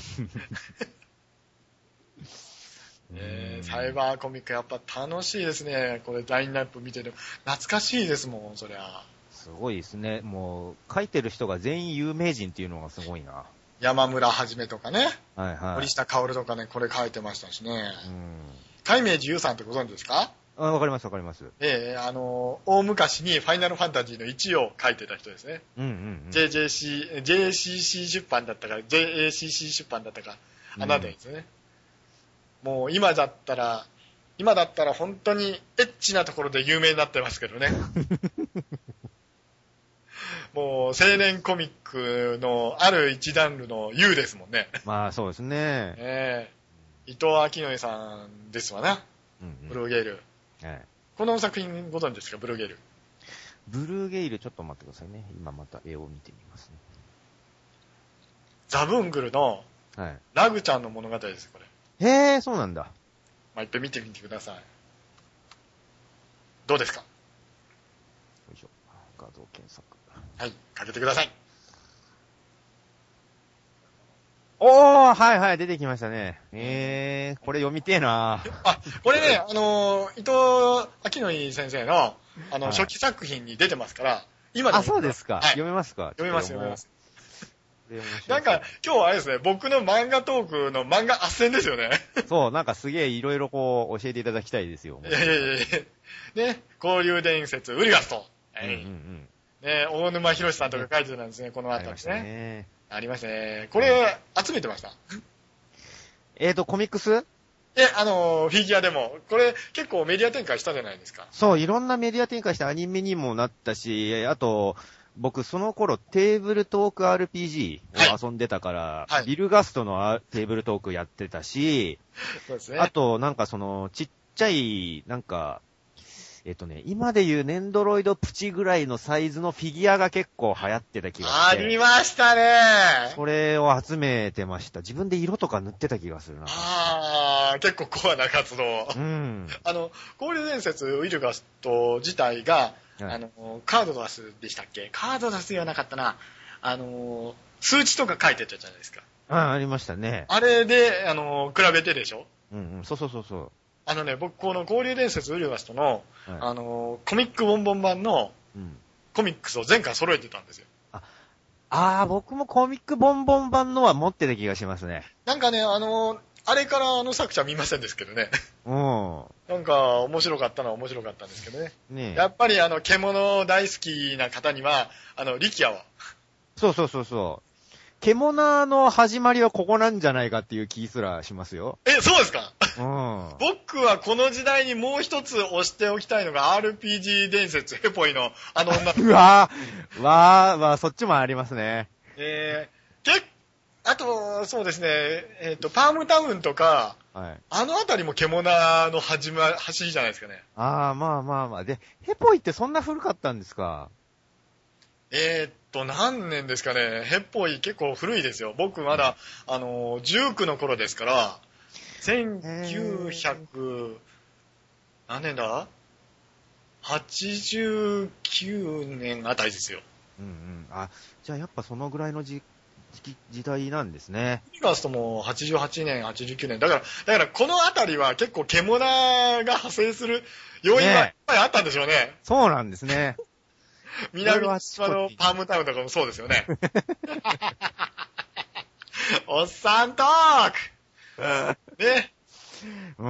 えーサイバーコミックやっぱ楽しいですね。これラインナップ見てても。懐かしいですもん、そりゃ。すごいですね。もう、書いてる人が全員有名人っていうのがすごいな。山村はじめとかね。はいはい。森下薫とかね、これ書いてましたしね。うん。海明寺優さんってご存知ですか？あ、わかりますわかります。ええあの、大昔にファイナルファンタジーの1を書いてた人ですね。うんうん、うん。JJC、JCC 出版だったか、JACC 出版だったか、あなたですね。もう今だったら、今だったら本当にエッチなところで有名になってますけどね。もう青年コミックのある一段ルの U ですもんね。まあ、そうですね。ええ伊藤明則さんですわな、うんうんブルーゲイル。はいこの作品ご存知ですか、ブルーゲイル。ブルーゲイル、ちょっと待ってくださいね。今また絵を見てみますザブングルのね。はい。ラグちゃんの物語です、これ。へえ、そうなんだ。まあ、いっぺん見てみてください。どうですか？よいしょ。画像検索。はい、かけてください。おーはいはい、出てきましたね。えー、これ読みてえなあ、これね、あのー、伊藤明則先生の、あの、はい初期作品に出てますから、今でもあ、そうですか。はい読めますか？読めます、読めます。。なんか、今日はあれですね、僕の漫画トークの漫画斡旋ですよね。そう、なんかすげえいろいろこう、教えていただきたいですよ。いやいやいやいやね、交流伝説、ウリガスト。はいうんうんうん。ね、大沼博さんとか書いてたんですね、この後ですね。ね。ありましたね。これ、集めてました？えーと、コミックス？え、あの、フィギュアでも、これ結構メディア展開したじゃないですか。そう、いろんなメディア展開してアニメにもなったし、あと、僕その頃テーブルトーク RPG を遊んでたから、はいビルガストのあテーブルトークやってたし、そうですね。あとなんかそのちっちゃい、なんか、えっとね、今で言うネンドロイドプチぐらいのサイズのフィギュアが結構流行ってた気がしありて、ましたね。それを集めてました。自分で色とか塗ってた気がするな。ああ、結構コアな活動。うん。あの、交流伝説ウィルガスト自体が、はいあの、カードダスでしたっけ？カードダスではなかったな。あの、数値とか書いてたじゃないですか。あ、ありましたね。あれで、あの、比べてでしょ？うんうん。そうそうそうそう。あのね、僕、この交流伝説ウィルガストの、はいあの、コミックボンボン版のうん。コミックスを前回揃えてたんですよ。ああ、僕もコミックボンボン版のは持ってた気がしますね。なんかね、あの、あれからあの作者見ませんですけどね。うん。なんか面白かったのは面白かったんですけどね。ねえやっぱりあの、獣大好きな方には、あの、力也は、そうそうそうそう。獣の始まりはここなんじゃないかっていう気すらしますよ。え、そうですか？うん。僕はこの時代にもう一つ押しておきたいのが RPG 伝説ヘポイのあの女の子。うわー、わー、わー、そっちもありますね。えー、けあと、そうですね、えっ、と、パームタウンとか、はい。あのあたりも獣の始ま、走りじゃないですかね。あー、まあまあまあ。で、ヘポイってそんな古かったんですか？えーっと、何年ですかね。ヘッポイ結構古いですよ。僕まだ、あの、19の頃ですから、1900、何年だ ?89 年あたりですよ。うんうん。あ、じゃあやっぱそのぐらいの時時時代なんですね。ユニバースとも88年、89年。だから、だからこのあたりは結構獣が派生する要因がいっぱいあったんでしょうね。そうなんですね。南島のパームタウンとかもそうですよね。おっさんトークね。うん。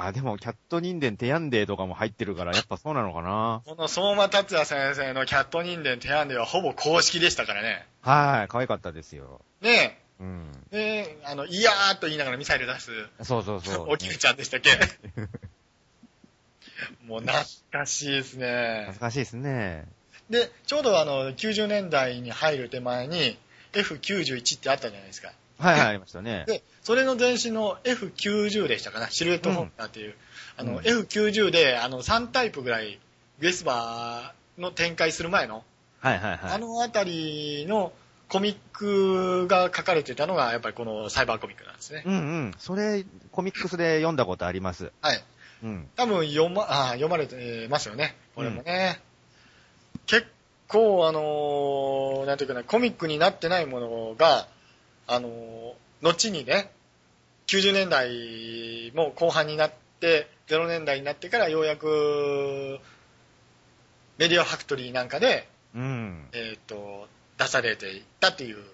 あ、でも、キャット人間テヤンデーとかも入ってるから、やっぱそうなのかな。この相馬達也先生のキャット人間手案ではほぼ公式でしたからね。はい、可愛かったですよ。ねうん。え、ねえ、あの、いやーっと言いながらミサイル出す、そうそうそう。おきるちゃんでしたっけ？もう懐かしいですね懐。かしいですね。で、ちょうどあの、90年代に入る手前に F91 ってあったじゃないですか。はいはい、ありましたね。で、それの前身の F90 でしたかな、シルエットホンダーっていう。あの、うん F90 で、あの、3タイプぐらい、ウェスバーの展開する前の、はいはいはい。あのあたりのコミックが書かれてたのが、やっぱりこのサイバーコミックなんですね。うんうん。それ、コミックスで読んだことあります。はい。うん。多分読ま、あ読まれてますよね。これもね。結構、あのーなんていうかな、コミックになってないものが、あのー後にね、90年代も後半になって、0年代になってからようやく、メディアファクトリーなんかで、うん。えっ、と、出されていったっていう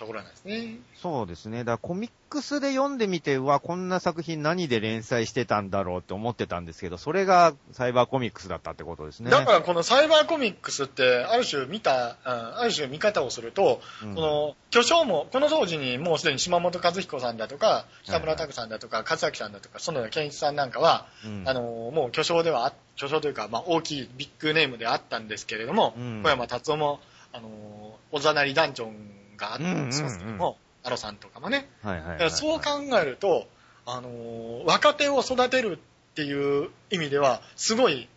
ところなんですね。そうですね。だからコミックスで読んでみて、うわ、こんな作品何で連載してたんだろうって思ってたんですけど、それがサイバーコミックスだったってことですね。だからこのサイバーコミックスって、ある種見た、うんある種見方をすると、うんこの巨匠も、この当時にもうすでに島本和彦さんだとか、北村拓さんだとか、勝明さんだとか、園田健一さんなんかは、うんあの、もう巨匠ではあ、巨匠というか、まあ大きいビッグネームであったんですけれども、うん小山達夫も、あの、おざなりダンジョンがあったんですけども、アロさんとかもね、はいはいはい、だからそう考えると、あのー若手を育てるっていう意味では、すごい、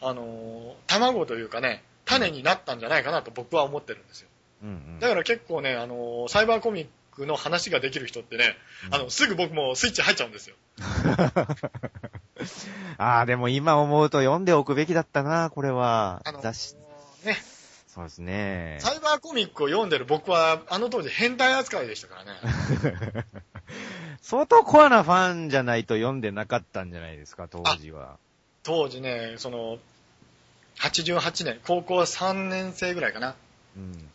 あのー卵というかね、種になったんじゃないかなと僕は思ってるんですよ。うんうんだから結構ね、あのーサイバーコミックの話ができる人ってね、うんあの、すぐ僕もスイッチ入っちゃうんですよ。ああ、でも今思うと読んでおくべきだったな、これは。あのー雑誌。ね、そうですね。サイバーコミックを読んでる僕は、あの当時変態扱いでしたからね。相当コアなファンじゃないと読んでなかったんじゃないですか、当時は。当時ね、その、88年、高校3年生ぐらいかな。うん。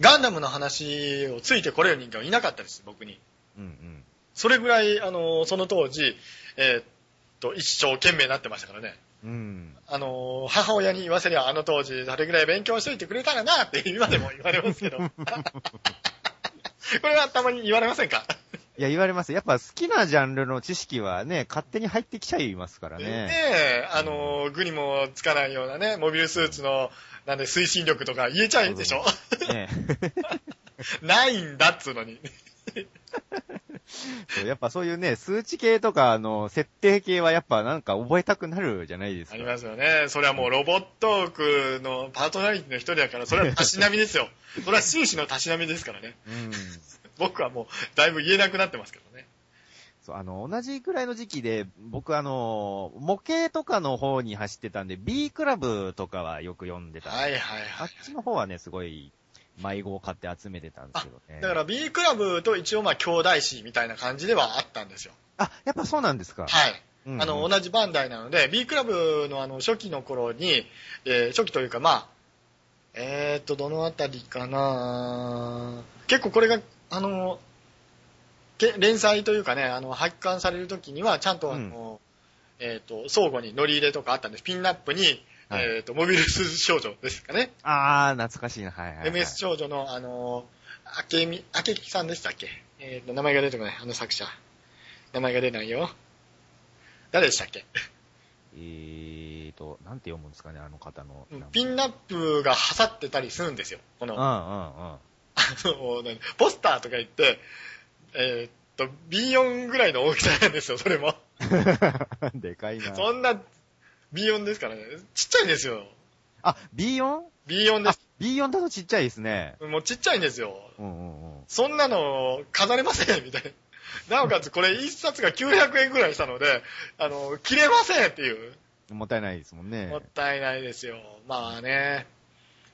ガンダムの話をついてこれる人間はいなかったです、僕に。うんうん。それぐらい、あの、その当時、えーっと、一生懸命になってましたからね。うん。あの、母親に言わせりゃ、あの当時、どれぐらい勉強しといてくれたらな、って今でも言われますけど。これはたまに言われませんか？いや、言われます。やっぱ好きなジャンルの知識はね、勝手に入ってきちゃいますからねね。え、あの、具にもつかないようなね、モビルスーツの、なんで推進力とか言えちゃうんでしょ？ね ないんだっつうのに。そうやっぱそういうね、数値系とか、あの、設定系はやっぱなんか覚えたくなるじゃないですか。ありますよね。それはもうロボットークのパートナリティの一人だから、それはたしなみですよ。それは終始のたしなみですからね。うん。僕はもう、だいぶ言えなくなってますけどね。そう、あの、同じくらいの時期で、僕あの、模型とかの方に走ってたんで、B クラブとかはよく読んでた。はいはいはい。あっちの方はね、すごい、迷子を買って集めてたんですけどね。だから B クラブと一応まあ兄弟誌みたいな感じではあったんですよ。あ、やっぱそうなんですか。はい。うんうんあの、同じバンダイなので、B クラブのあの、初期の頃に、えー初期というかまあ、えーっと、どのあたりかな結構これが、あの、け連載というかね、あの、発刊される時には、ちゃんとあの、えーっと、相互に乗り入れとかあったんです。ピンナップに、はいえーっと、モビルス少女ですかね。あー、懐かしいな。はいはい、はい。MS 少女の、あの、明美、明木さんでしたっけ？えっ、と、名前が出てこない、あの作者。名前が出ないよ。誰でしたっけ？えーと、なんて読むんですかね、あの方の。ピンナップが刺さってたりするんですよ。この、うんあうんうん。の、何？ポスターとか言って、えっと、B4 ぐらいの大きさなんですよ、それも。でかいな。そんな B4 ですからね。ちっちゃいんですよ。あ、B4? B4 であす。、B4 だとちっちゃいですね。もうちっちゃいんですよ。うんうんうん。そんなの飾れません、みたいな。なおかつこれ一冊が900円ぐらいしたので、あの、切れませんっていう。もったいないですもんね。もったいないですよ。まあね。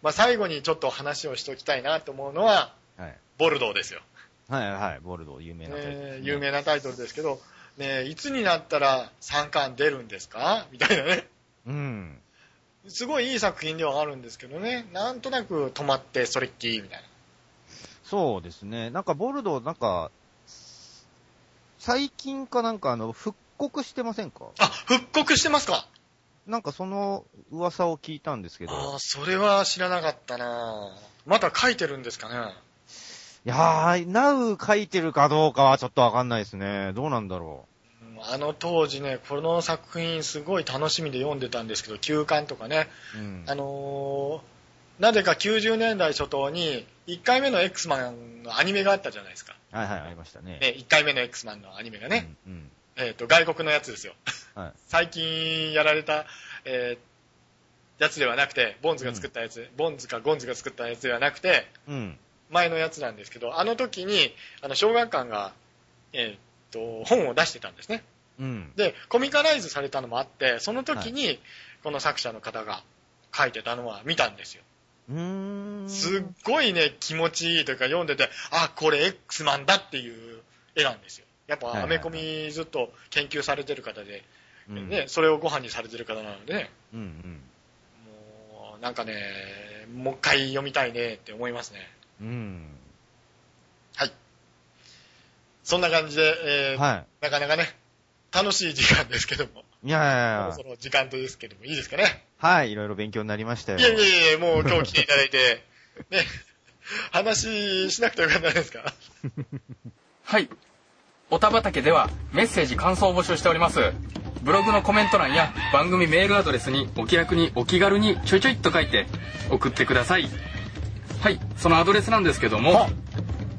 まあ最後にちょっと話をしておきたいなと思うのは、はい。ボルドーですよ。はいはい、ボルドー、有名なタイトルね有名なタイトルですけど、ねいつになったら3巻出るんですか？みたいなね。うん。すごいいい作品ではあるんですけどね。なんとなく止まってそれっきりみたいな。そうですね。なんかボルドー、なんか、最近かなんかあの、復刻してませんか？あ、復刻してますか？なんかその噂を聞いたんですけど。ああ、それは知らなかったなまだ書いてるんですかね？いやー、ナウ書いてるかどうかはちょっとわかんないですね。どうなんだろうんあの当時ね、この作品すごい楽しみで読んでたんですけど、休刊とかね、う。うん。あのーなぜか90年代初頭に1回目の X マンのアニメがあったじゃないですか。はいはい、ありましたね。ね、1回目の X マンのアニメがね、うん。うん。えっ、と、外国のやつですよ。はい。最近やられた、えーやつではなくて、ボンズが作ったやつ、ボンズかゴンズが作ったやつではなくて、うん。前のやつなんですけど、あの時に、あの、小学館が、えっ、と、本を出してたんですね。うん。で、コミカライズされたのもあって、その時に、この作者の方が書いてたのは見たんですよ。うーん。すっごいね、気持ちいいというか読んでて、あ、これ X マンだっていう絵なんですよ。やっぱアメコミずっと研究されてる方で、うん。ね、それをご飯にされてる方なのでね、うんうん。もう、なんかね、もう一回読みたいねって思いますね。うん。はい。そんな感じで、えーはなかなかね、楽しい時間ですけども、い。いやいやいやそろそろ時間とですけども、いいですかね？はい、いろいろ勉強になりましたよ。いやいやいや、もう今日来ていただいて、ね、話しなくてよかったですか？はい。おたばたけではメッセージ感想を募集しております。ブログのコメント欄や番組メールアドレスにお気楽にお気軽にちょいちょいっと書いて送ってください。はい。そのアドレスなんですけども、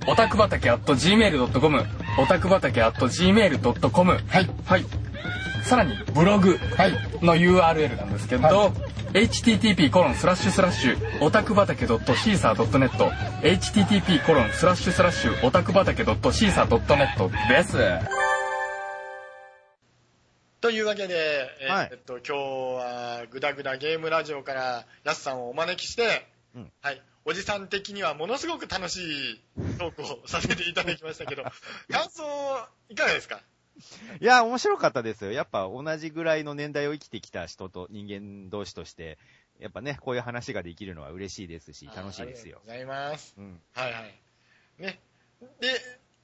おたくばたけ at gmail.com、おたくばたけ at gmail.com。はい。はい。さらに、ブログの URL なんですけど、http コロンスラッシュスラッシュオタクバタケ .caesar.net http コロンスラッシュスラッシュオタクバタケ .caesar.net です。というわけで、えーはいえっと、今日はグダグダゲームラジオからヤスさんをお招きして、うんはい、おじさん的にはものすごく楽しいトークをさせていただきましたけど、感想いかがですか？いや、面白かったですよ。やっぱ同じぐらいの年代を生きてきた人と人間同士として、やっぱね、こういう話ができるのは嬉しいですし、楽しいですよ。ありがとうございます。うん。はいはい。ね。で、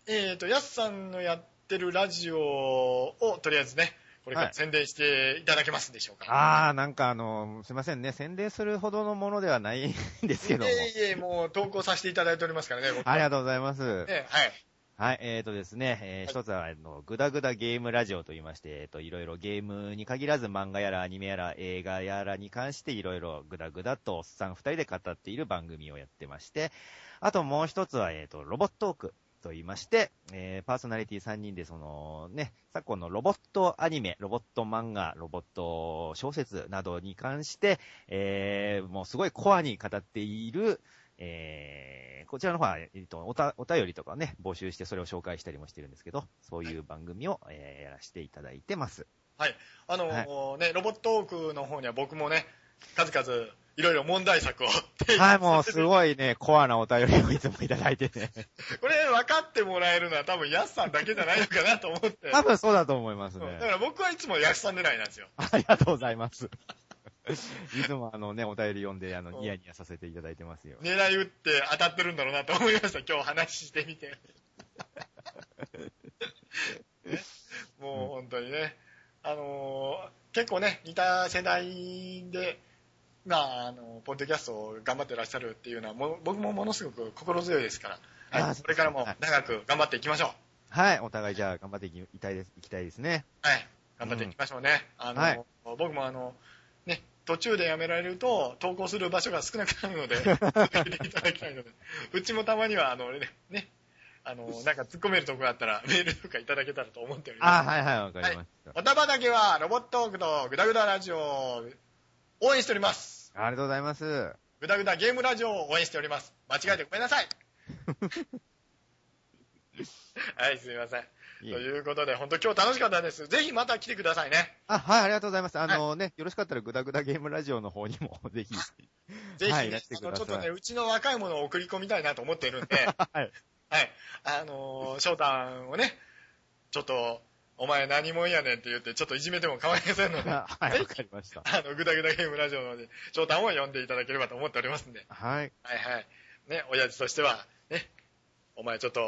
えっ、と、ヤスさんのやってるラジオをとりあえずね、これかはいら宣伝していただけますでしょうか。あー、なんかあの、すいませんね、宣伝するほどのものではないんですけども。いえいえ、もう投稿させていただいておりますからね、ありがとうございます。ね、はい。はい、えーとですね、えー一つは、あの、ぐだぐだゲームラジオと言いまして、えっ、と、いろいろゲームに限らず漫画やらアニメやら映画やらに関していろいろぐだぐだとおっさん二人で語っている番組をやってまして、あともう一つは、えっ、と、ロボットークと言いまして、えーパーソナリティ3人でそのね、昨今のロボットアニメ、ロボット漫画、ロボット小説などに関して、えーもうすごいコアに語っている、えー、こちらの方は、えっと、おた、お便りとかをね、募集してそれを紹介したりもしてるんですけど、そういう番組を、えーやらせていただいてます。あのーね、ロボットークの方には僕もね、数々いろいろ問題作を提はい、出もうすごいね、コアなお便りをいつもいただいてね。これ分かってもらえるのは多分ヤスさんだけじゃないのかなと思って。多分そうだと思いますうんだかね。ら僕はいつもヤスさん狙いなんですよ。ありがとうございます。いつもあのね、お便り読んで、あの、うんニヤニヤさせていただいてますよ。狙い撃って当たってるんだろうなと思いました、今日話してみて。ねもう本当にね、あのー結構ね、似た世代で、まあ、あの、ポッドキャストを頑張ってらっしゃるっていうのは、もう僕もものすごく心強いですから、はい、これからも長く頑張っていきましょう。はい、お互いじゃあ頑張っていきたいです、いきたいですね。はい。頑張っていきましょうね。あの、はい僕もあの、ね、途中でやめられると、投稿する場所が少なくなるので、続けていただきたいので、うちもたまには、あの、ね、ね、あの、なんか突っ込めるとこがあったら、メールとかいただけたらと思っておりあ、ます。はいはい、わかりました。おたばだけは、ロボットークとグダグダラジオを応援しております。ありがとうございます。グダグダゲームラジオを応援しております。間違えてごめんなさい。はい、すみません。ということで、本当今日楽しかったです。ぜひまた来てくださいね。あ、はい、ありがとうございます。あのね、よろしかったらグダグダゲームラジオの方にも、ぜひ。ぜひ、ねちょっとね、うちの若い者を送り込みたいなと思ってるんで、はい。はい。あのー翔太をね、ちょっと、お前何者やねんって言って、ちょっといじめても構いませんので、あ はい、わかりました。の、ぐだぐだゲームラジオので、翔太を呼んでいただければと思っておりますんで、はい。はいはい。ね、親父としては、ね、お前ちょっと、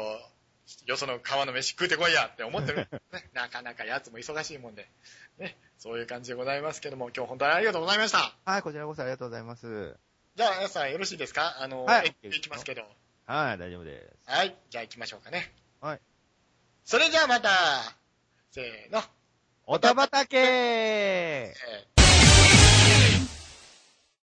よその川の飯食うてこいやって思ってる。ね、なかなか奴も忙しいもんで、ね、そういう感じでございますけども、今日本当にありがとうございました。はい、こちらこそありがとうございます。じゃあ、皆さんよろしいですか？あの、はいえいきますけど。はい、大丈夫です。はい。じゃあ行きましょうかね。はい。それじゃあまた、せーの。おたばたけーえー